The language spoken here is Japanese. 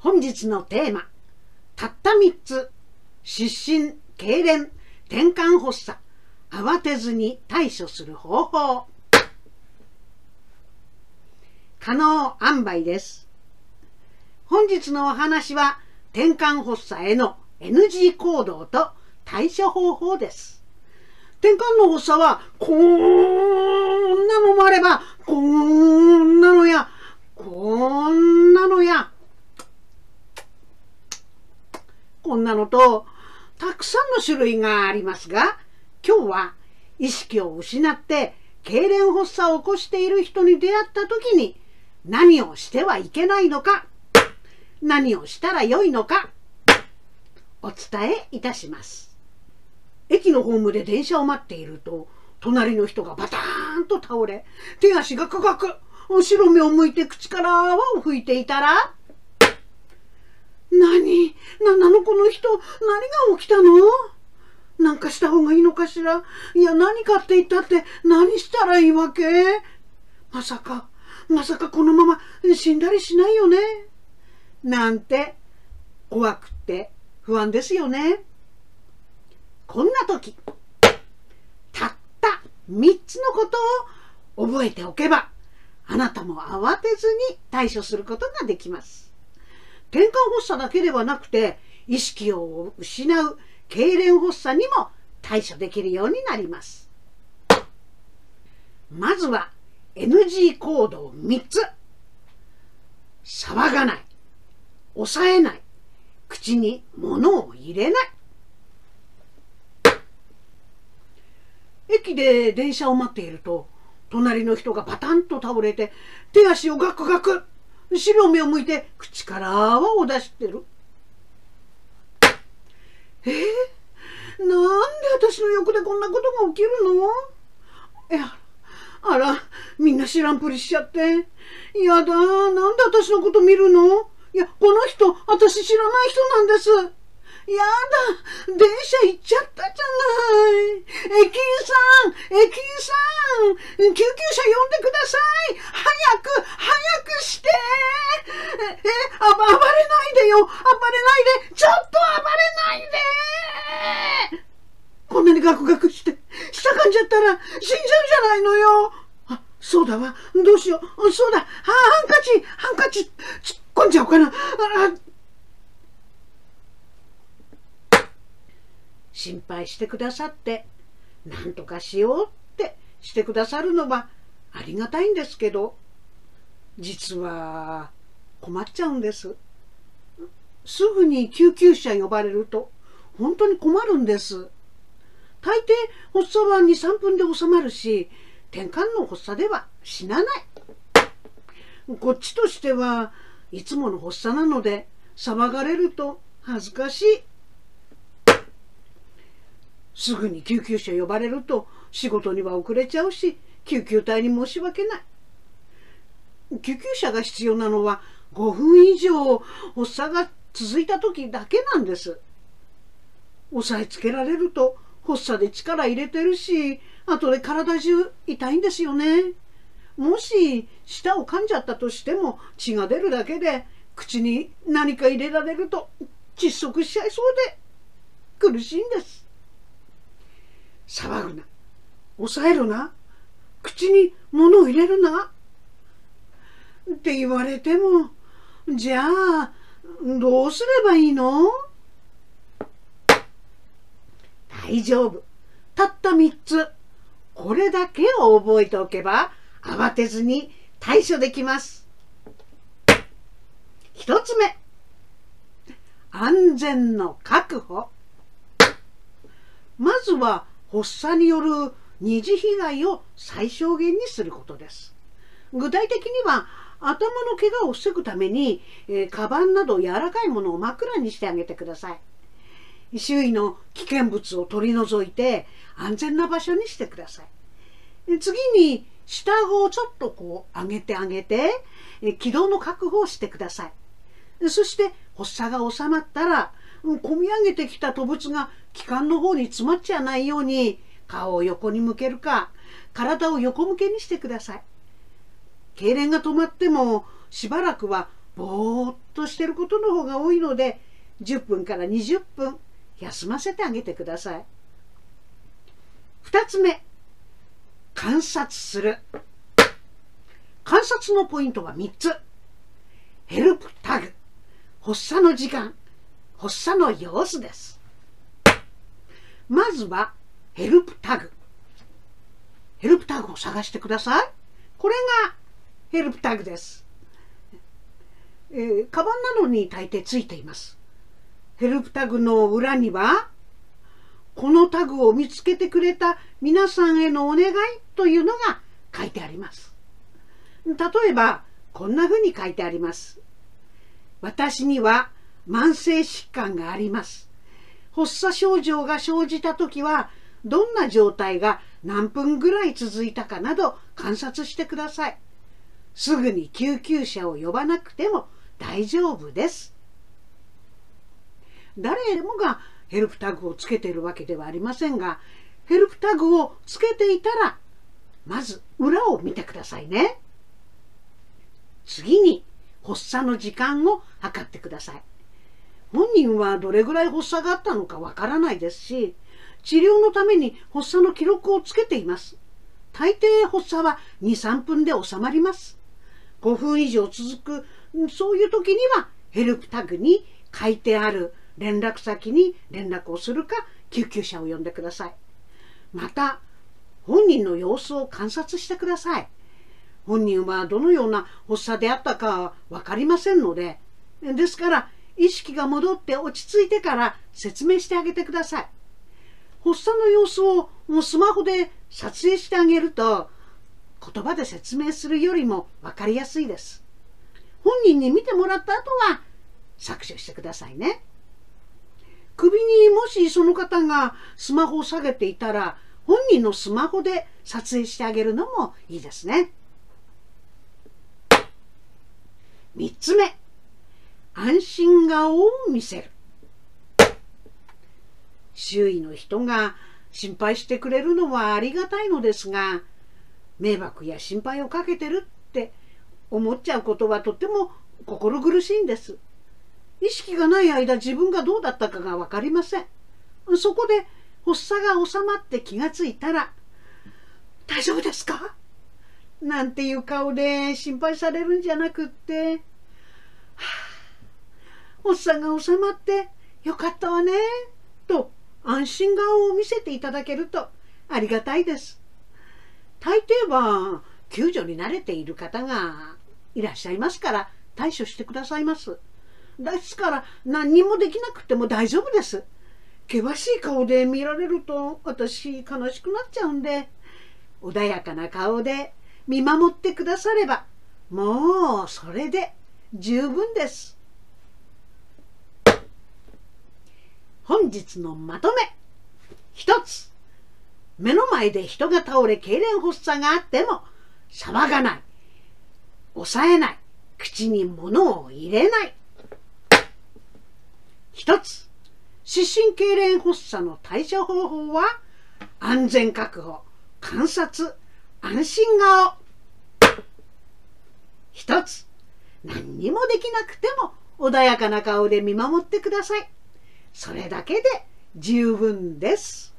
本日のテーマたった3つ失神痙攣転換発作。慌てずに対処する方法。可能塩梅です。本日のお話は転換発作への NG 行動と対処方法です。転換の発作はこんなのもあればこんなのやこんなのやこんなのとたくさんの種類がありますが今日は意識を失って痙攣発作を起こしている人に出会った時に何をしてはいけないのか何をしたらよいのかお伝えいたします。駅のホームで電車を待っていると隣の人がバターンと倒れ手足がかかく後ろ目を向いて口から泡を吹いていたら何？何なのこの人何が起きたの？なんかした方がいいのかしら？いや何かって言ったって何したらいいわけ？まさかまさかこのまま死んだりしないよね？なんて怖くて不安ですよね？こんな時たった3つのことを覚えておけばあなたも慌てずに対処することができます。転換発作だけではなくて意識を失う痙攣発作にも対処できるようになります。まずは NG 行動3つ。騒がない。抑えない。口に物を入れない。駅で電車を待っていると隣の人がパタンと倒れて手足をガクガク。後ろ目を向いて口から泡を出してる。えー、なんで私の横でこんなことが起きるの？いやあらみんな知らんぷりしちゃって。やだなんで私のこと見るの？いやこの人私知らない人なんです。やだ電車行っちゃったじゃない。駅員さん駅員さん救急車呼んでください。早く早くして。えあ暴れないでよ。暴れないで。ちょっと暴れないで。こんなにガクガクして下かんじゃったら死んじゃうじゃないのよ。あそうだわ。どうしよう。そうだ。ハンカチハンカチ。突っ込んじゃおうかな。あ心配してくださって何とかしようってしてくださるのはありがたいんですけど実は困っちゃうんです。すぐに救急車呼ばれると本当に困るんです。大抵発作は23分で収まるし転換の発作では死なない。こっちとしてはいつもの発作なので騒がれると恥ずかしい。すぐに救急車呼ばれると仕事には遅れちゃうし救急隊に申し訳ない。救急車が必要なのは5分以上発作が続いた時だけなんです。押さえつけられると発作で力入れてるし後で体中痛いんですよね。もし舌を噛んじゃったとしても血が出るだけで口に何か入れられると窒息しちゃいそうで苦しいんです。騒ぐな。抑えるな。口に物を入れるな。って言われてもじゃあどうすればいいの？大丈夫。たった3つ。これだけを覚えておけば慌てずに対処できます。1つ目。安全の確保。まずは発作による二次被害を最小限にすることです。具体的には頭の怪我を防ぐために、えー、カバンなど柔らかいものを枕にしてあげてください。周囲の危険物を取り除いて安全な場所にしてください。次に下顎をちょっとこう上げてあげて軌道の確保をしてください。そして発作が収まったら込み上げてきた吐物が気管の方に詰まっちゃないように顔を横に向けるか体を横向けにしてください。痙攣が止まってもしばらくはぼーっとしてることの方が多いので10分から20分休ませてあげてください。2つ目観察する。観察のポイントは3つ。ヘルプタグ。発作の時間。発作の様子です。まずはヘルプタグ。ヘルプタグを探してください。これがヘルプタグです、えー、カバンなのに大抵ついています。ヘルプタグの裏にはこのタグを見つけてくれた皆さんへのお願いというのが書いてあります。例えばこんな風に書いてあります。私には慢性疾患があります発作症状が生じた時はどんな状態が何分ぐらい続いたかなど観察してください。すぐに救急車を呼ばなくても大丈夫です。誰もがヘルプタグをつけてるわけではありませんが、ヘルプタグをつけていたら、まず裏を見てくださいね。次に発作の時間を測ってください。本人はどれぐらい発作があったのかわからないですし、治療のために発作の記録をつけています。大抵発作は2、3分で収まります。5分以上続く、そういう時にはヘルプタグに書いてある連絡先に連絡をするか救急車を呼んでください。また、本人の様子を観察してください。本人はどのような発作であったかはわかりませんので、ですから意識が戻って落ち着いてから説明してあげてください。発作の様子をもうスマホで撮影してあげると言葉で説明するよりも分かりやすいです。本人に見てもらった後は削除してくださいね。首にもしその方がスマホを下げていたら本人のスマホで撮影してあげるのもいいですね。3つ目安心顔を見せる。周囲の人が心配してくれるのはありがたいのですが迷惑や心配をかけてるって思っちゃうことはとっても心苦しいんです。意識がない間自分がどうだったかが分かりません。そこで発作が収まって気がついたら「大丈夫ですか?」なんていう顔で心配されるんじゃなくって「はあ発作が収まってよかったわね」と安心顔を見せていただけるとありがたいです。大抵は救助に慣れている方がいらっしゃいますから対処してくださいます。ですから何にもできなくても大丈夫です。険しい顔で見られると私悲しくなっちゃうんで穏やかな顔で見守ってくださればもうそれで十分です。本日のまとめ。一つ。目の前で人が倒れ痙攣発作があっても騒がない。抑えない。口に物を入れない。一つ。失神痙攣発作の対処方法は安全確保観察安心顔。一つ。何にもできなくても穏やかな顔で見守ってください。それだけで十分です。